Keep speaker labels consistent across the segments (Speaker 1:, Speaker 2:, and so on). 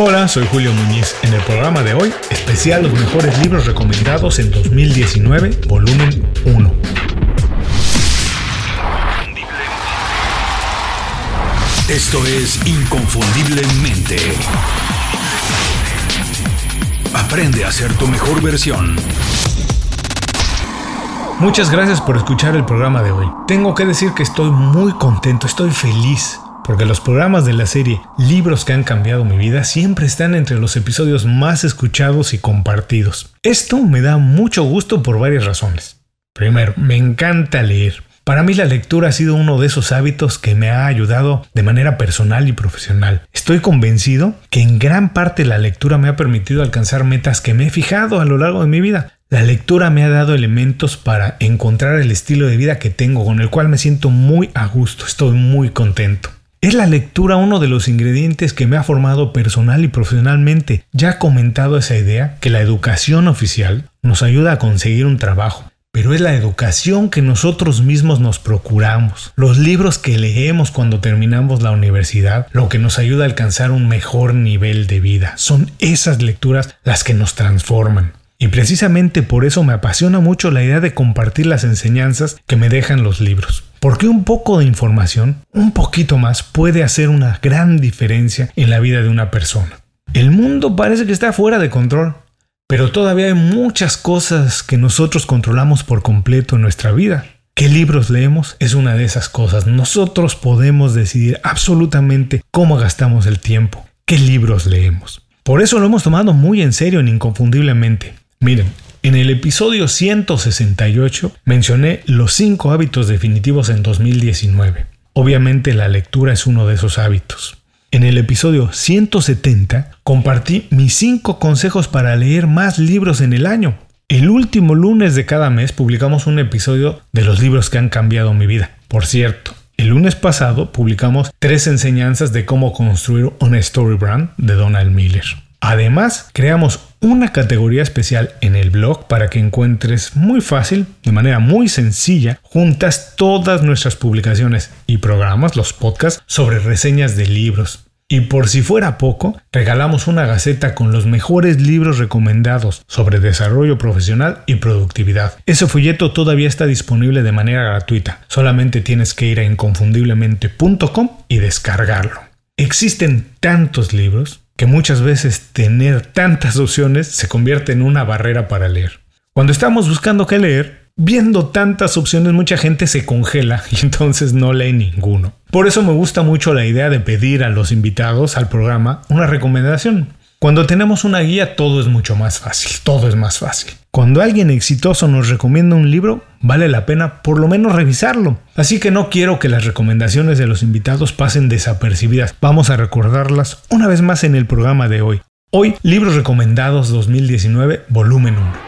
Speaker 1: Hola, soy Julio Muñiz. En el programa de hoy, especial los mejores libros recomendados en 2019, volumen 1.
Speaker 2: Esto es Inconfundiblemente. Aprende a ser tu mejor versión.
Speaker 1: Muchas gracias por escuchar el programa de hoy. Tengo que decir que estoy muy contento, estoy feliz, porque los programas de la serie Libros que han cambiado mi vida siempre están entre los episodios más escuchados y compartidos. Esto me da mucho gusto por varias razones. Primero, me encanta leer. Para mí la lectura ha sido uno de esos hábitos que me ha ayudado de manera personal y profesional. Estoy convencido que en gran parte la lectura me ha permitido alcanzar metas que me he fijado a lo largo de mi vida. La lectura me ha dado elementos para encontrar el estilo de vida que tengo, con el cual me siento muy a gusto, estoy muy contento. Es la lectura uno de los ingredientes que me ha formado personal y profesionalmente. Ya he comentado esa idea que la educación oficial nos ayuda a conseguir un trabajo, pero es la educación que nosotros mismos nos procuramos, los libros que leemos cuando terminamos la universidad, lo que nos ayuda a alcanzar un mejor nivel de vida. Son esas lecturas las que nos transforman. Y precisamente por eso me apasiona mucho la idea de compartir las enseñanzas que me dejan los libros. Porque un poco de información, un poquito más, puede hacer una gran diferencia en la vida de una persona. El mundo parece que está fuera de control, pero todavía hay muchas cosas que nosotros controlamos por completo en nuestra vida. ¿Qué libros leemos? Es una de esas cosas. Nosotros podemos decidir absolutamente cómo gastamos el tiempo. ¿Qué libros leemos? Por eso lo hemos tomado muy en serio en Inconfundiblemente. Miren, en el episodio 168 mencioné los 5 hábitos definitivos en 2019. Obviamente la lectura es uno de esos hábitos. En el episodio 170 compartí mis 5 consejos para leer más libros en el año. El último lunes de cada mes publicamos un episodio de los libros que han cambiado mi vida. Por cierto, el lunes pasado publicamos tres enseñanzas de cómo construir una story brand de Donald Miller. Además, creamos una categoría especial en el blog para que encuentres muy fácil, de manera muy sencilla, juntas todas nuestras publicaciones y programas, los podcasts, sobre reseñas de libros. Y por si fuera poco, regalamos una gaceta con los mejores libros recomendados sobre desarrollo profesional y productividad. Ese folleto todavía está disponible de manera gratuita, solamente tienes que ir a inconfundiblemente.com y descargarlo. Existen tantos libros que muchas veces tener tantas opciones se convierte en una barrera para leer. Cuando estamos buscando qué leer, viendo tantas opciones mucha gente se congela y entonces no lee ninguno. Por eso me gusta mucho la idea de pedir a los invitados al programa una recomendación. Cuando tenemos una guía todo es mucho más fácil, todo es más fácil. Cuando alguien exitoso nos recomienda un libro, vale la pena por lo menos revisarlo. Así que no quiero que las recomendaciones de los invitados pasen desapercibidas. Vamos a recordarlas una vez más en el programa de hoy. Hoy, Libros Recomendados 2019, volumen 1.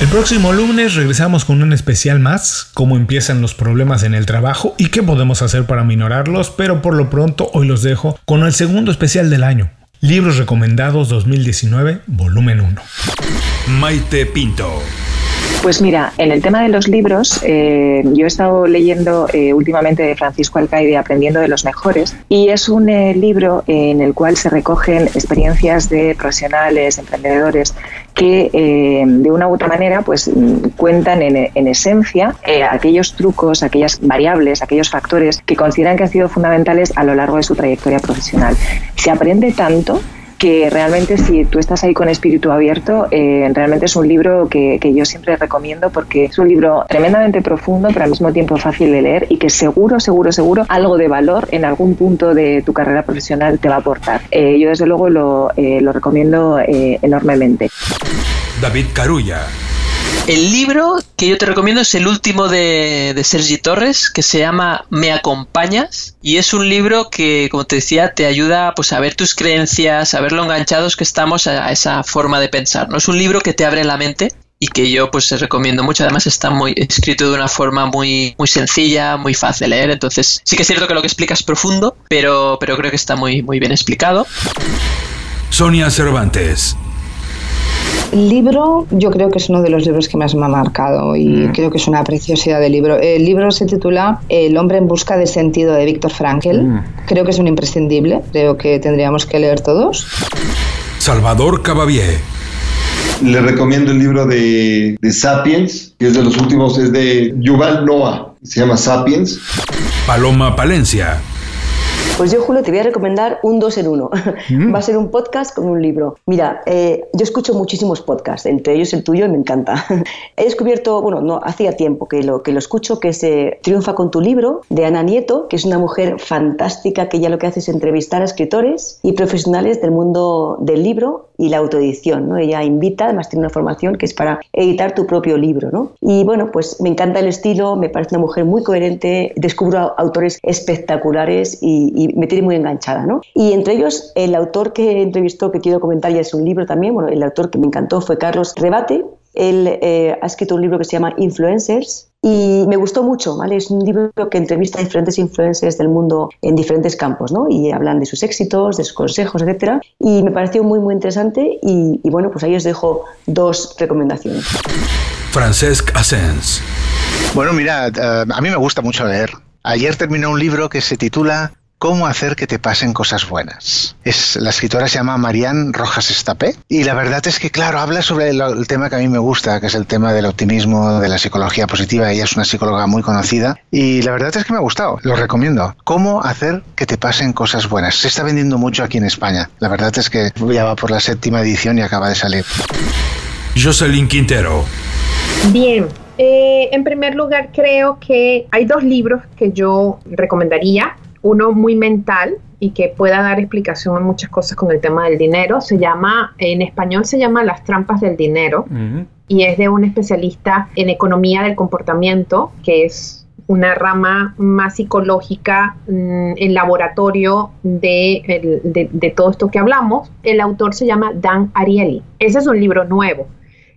Speaker 1: El próximo lunes regresamos con un especial más, cómo empiezan los problemas en el trabajo y qué podemos hacer para minorarlos, pero por lo pronto hoy los dejo con el segundo especial del año, Libros Recomendados 2019, volumen 1.
Speaker 2: Maite Pinto.
Speaker 3: Pues mira, en el tema de los libros, eh, yo he estado leyendo eh, últimamente de Francisco Alcaide, Aprendiendo de los Mejores, y es un eh, libro en el cual se recogen experiencias de profesionales, emprendedores, que de una u otra manera pues cuentan en, en esencia aquellos trucos, aquellas variables, aquellos factores que consideran que han sido fundamentales a lo largo de su trayectoria profesional. Se aprende tanto que realmente si tú estás ahí con espíritu abierto, eh, realmente es un libro que, que, yo siempre recomiendo porque es un libro tremendamente profundo, pero al mismo tiempo fácil de leer y que seguro, seguro, seguro algo de valor en algún punto de tu carrera profesional te va a aportar. Eh, yo desde luego lo, eh, lo recomiendo enormemente.
Speaker 2: David Carulla.
Speaker 4: El libro que yo te recomiendo es el último de, Sergi Torres, que se llama Me acompañas, y es un libro que, como te decía, te ayuda pues, a ver tus creencias, a ver lo enganchados que estamos a esa forma de pensar. ¿no? Es un libro que te abre la mente y que yo pues recomiendo mucho. Además está muy escrito de una forma muy, muy sencilla, muy fácil de leer. Entonces sí que es cierto que lo que explica es profundo, pero, pero creo que está muy, muy bien explicado.
Speaker 2: Sonia Cervantes.
Speaker 5: El libro, yo creo que es uno de los libros que más me ha marcado y mm. creo que es una preciosidad de libro. El libro se titula El hombre en busca de sentido de Víctor Frankel. Mm. Creo que es un imprescindible, creo que tendríamos que leer todos.
Speaker 2: Salvador Cabavier.
Speaker 6: Le recomiendo el libro de, de Sapiens, que es de los últimos, es de Yuval Noah, se llama Sapiens.
Speaker 2: Paloma Palencia.
Speaker 7: Pues yo, Julio, te voy a recomendar un dos en uno. Mm. Va a ser un podcast con un libro. Mira, eh, yo escucho muchísimos podcasts, entre ellos el tuyo, y me encanta. He descubierto, bueno, no, hacía tiempo que lo, que lo escucho, que es eh, Triunfa con tu libro, de Ana Nieto, que es una mujer fantástica que ya lo que hace es entrevistar a escritores y profesionales del mundo del libro y la autoedición. ¿no? Ella invita, además tiene una formación que es para editar tu propio libro. ¿no? Y bueno, pues me encanta el estilo, me parece una mujer muy coherente, descubro autores espectaculares y, me tiene muy enganchada. ¿no? Y entre ellos, el autor que entrevistó, que quiero comentar ya es un libro también, bueno, el autor que me encantó fue Carlos Rebate, él eh, ha escrito un libro que se llama Influencers y me gustó mucho, ¿vale? Es un libro que entrevista a diferentes influencers del mundo en diferentes campos, ¿no? Y hablan de sus éxitos, de sus consejos, etcétera. Y me pareció muy, muy interesante y, y bueno, pues ahí os dejo dos recomendaciones.
Speaker 2: Francesc Asens.
Speaker 8: Bueno, mira, eh, a mí me gusta mucho leer. Ayer terminé un libro que se titula Cómo hacer que te pasen cosas buenas. Es, la escritora se llama Marianne Rojas Estapé y la verdad es que, claro, habla sobre el, tema que a mí me gusta, que es el tema del optimismo, de la psicología positiva. Ella es una psicóloga muy conocida y la verdad es que me ha gustado. Lo recomiendo. Cómo hacer que te pasen cosas buenas. Se está vendiendo mucho aquí en España. La verdad es que ya va por la séptima edición y acaba de salir.
Speaker 2: Jocelyn Quintero.
Speaker 9: Bien, eh, en primer lugar, creo que hay dos libros que yo recomendaría uno muy mental y que pueda dar explicación a muchas cosas con el tema del dinero. Se llama, en español se llama Las trampas del dinero y es de un especialista en economía del comportamiento, que es una rama más psicológica mm, en laboratorio de, de, todo esto que hablamos. El autor se llama Dan Ariely. Ese es un libro nuevo.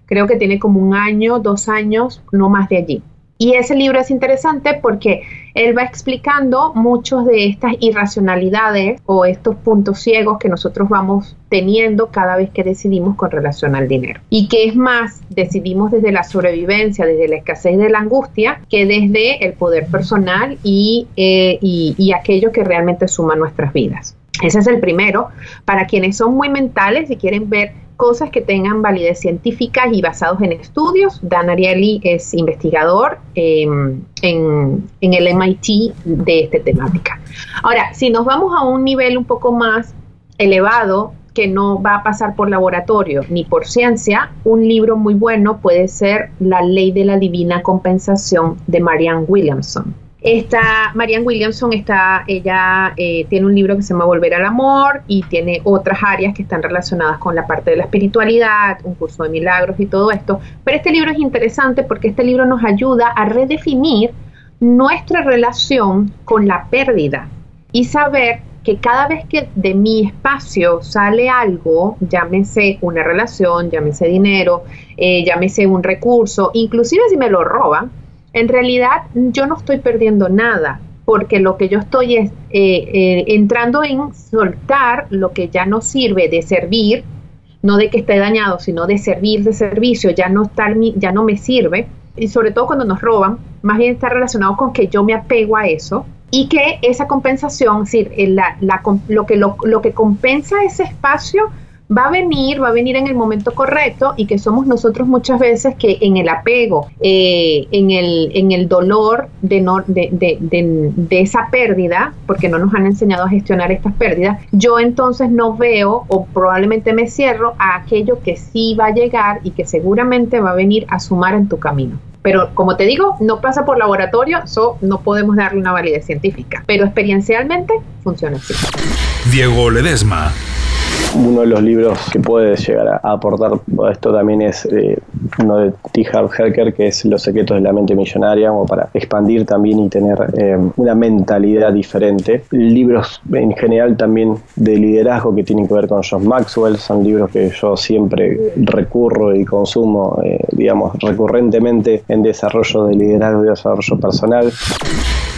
Speaker 9: Creo que tiene como un año, dos años, no más de allí. Y ese libro es interesante porque él va explicando muchos de estas irracionalidades o estos puntos ciegos que nosotros vamos teniendo cada vez que decidimos con relación al dinero. Y que es más, decidimos desde la sobrevivencia, desde la escasez de la angustia, que desde el poder personal y, eh, y, y aquello que realmente suma nuestras vidas. Ese es el primero. Para quienes son muy mentales y quieren ver cosas que tengan validez científica y basados en estudios. Dan Ariely es investigador em, en, en, el MIT de esta temática. Ahora, si nos vamos a un nivel un poco más elevado, que no va a pasar por laboratorio ni por ciencia, un libro muy bueno puede ser La ley de la divina compensación de Marianne Williamson. Esta Marianne Williamson está, ella eh, tiene un libro que se llama Volver al Amor y tiene otras áreas que están relacionadas con la parte de la espiritualidad, un curso de milagros y todo esto. Pero este libro es interesante porque este libro nos ayuda a redefinir nuestra relación con la pérdida y saber que cada vez que de mi espacio sale algo, llámese una relación, llámese dinero, eh, llámese un recurso, inclusive si me lo roban, en realidad yo no estoy perdiendo nada, porque lo que yo estoy es eh, eh, entrando en soltar lo que ya no sirve de servir, no de que esté dañado, sino de servir de servicio, ya no, ya no me sirve. Y sobre todo cuando nos roban, más bien está relacionado con que yo me apego a eso y que esa compensación, es decir, lo, que, lo que compensa ese espacio va a venir, va a venir en el momento correcto y que somos nosotros muchas veces que en el apego, eh, en, el, en el dolor de, no, de, de, de, esa pérdida, porque no nos han enseñado a gestionar estas pérdidas, yo entonces no veo o probablemente me cierro a aquello que sí va a llegar y que seguramente va a venir a sumar en tu camino. Pero como te digo, no pasa por laboratorio, so no podemos darle una validez científica. Pero experiencialmente funciona así.
Speaker 2: Diego Ledesma
Speaker 10: Uno de los libros que puede llegar a aportar a esto también es eh, uno de T. Harv Herker, que es Los secretos de la mente millonaria, como para expandir también y tener eh, una mentalidad diferente. Libros en general también de liderazgo que tienen que ver con John Maxwell, son libros que yo siempre recurro y consumo, eh, digamos, recurrentemente en desarrollo de liderazgo y desarrollo personal.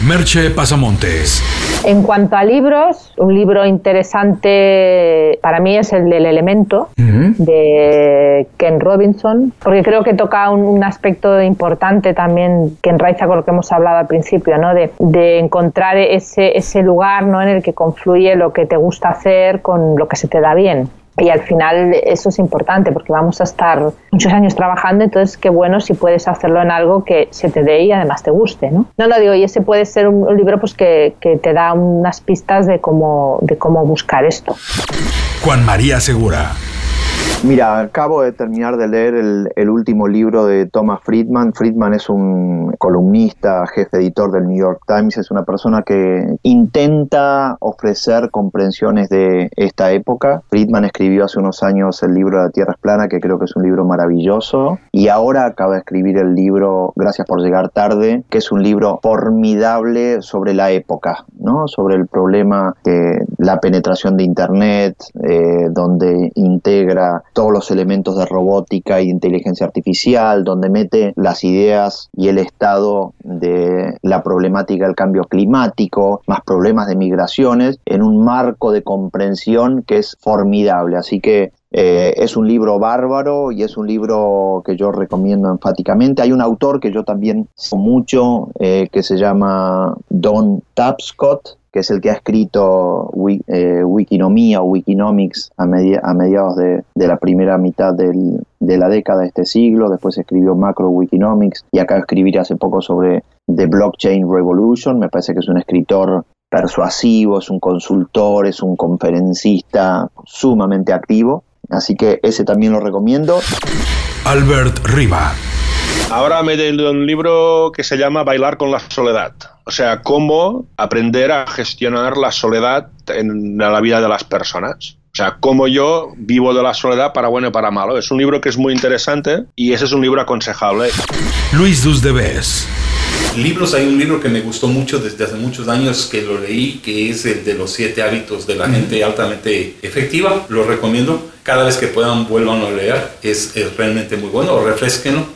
Speaker 2: Merche Pasamontes.
Speaker 9: En cuanto a libros, un libro interesante para mí es el del Elemento de Ken Robinson, porque creo que toca un, aspecto importante también que enraiza con lo que hemos hablado al principio, ¿no? de, de encontrar ese, ese lugar ¿no? en el que confluye lo que te gusta hacer con lo que se te da bien. Y al final eso es importante porque vamos a estar muchos años trabajando, entonces qué bueno si puedes hacerlo en algo que se te dé y además te guste, ¿no? No lo digo, y ese puede ser un, libro pues que, que, te da unas pistas de cómo, de cómo buscar esto.
Speaker 2: Juan María Segura.
Speaker 11: Mira, acabo de terminar de leer el, último libro de Thomas Friedman. Friedman es un columnista, jefe editor del New York Times, es una persona que intenta ofrecer comprensiones de esta época. Friedman escribió hace unos años el libro La Tierra es plana, que creo que es un libro maravilloso, y ahora acaba de escribir el libro Gracias por llegar tarde, que es un libro formidable sobre la época, ¿no? sobre el problema de la penetración de Internet, eh, donde integra todos los elementos de robótica y inteligencia artificial, donde mete las ideas y el estado de la problemática del cambio climático, más problemas de migraciones, en un marco de comprensión que es formidable. Así que eh, es un libro bárbaro y es un libro que yo recomiendo enfáticamente. Hay un autor que yo también mucho, eh, que se llama Don Tapscott, que es el que ha escrito eh, Wikinomía o Wikinomics a, mediados de, la primera mitad de la década de este siglo, después escribió Macro Wikinomics y de escribir hace poco sobre The Blockchain Revolution, me parece que es un escritor persuasivo, es un consultor, es un conferencista sumamente activo, así que ese también lo recomiendo.
Speaker 2: Albert Riva.
Speaker 12: Ahora me he leído un libro que se llama Bailar con la soledad. O sea, cómo aprender a gestionar la soledad en la vida de las personas. O sea, cómo yo vivo de la soledad para bueno y para malo. Es un libro que es muy interesante y ese es un libro aconsejable.
Speaker 2: Luis Dusdebes.
Speaker 13: Libros, hay un libro que me gustó mucho desde hace muchos años que lo leí, que es el de los siete hábitos de la gente altamente efectiva. Lo recomiendo. Cada vez que puedan, vuelvan a leer. Es, es realmente muy bueno. Refresquenlo,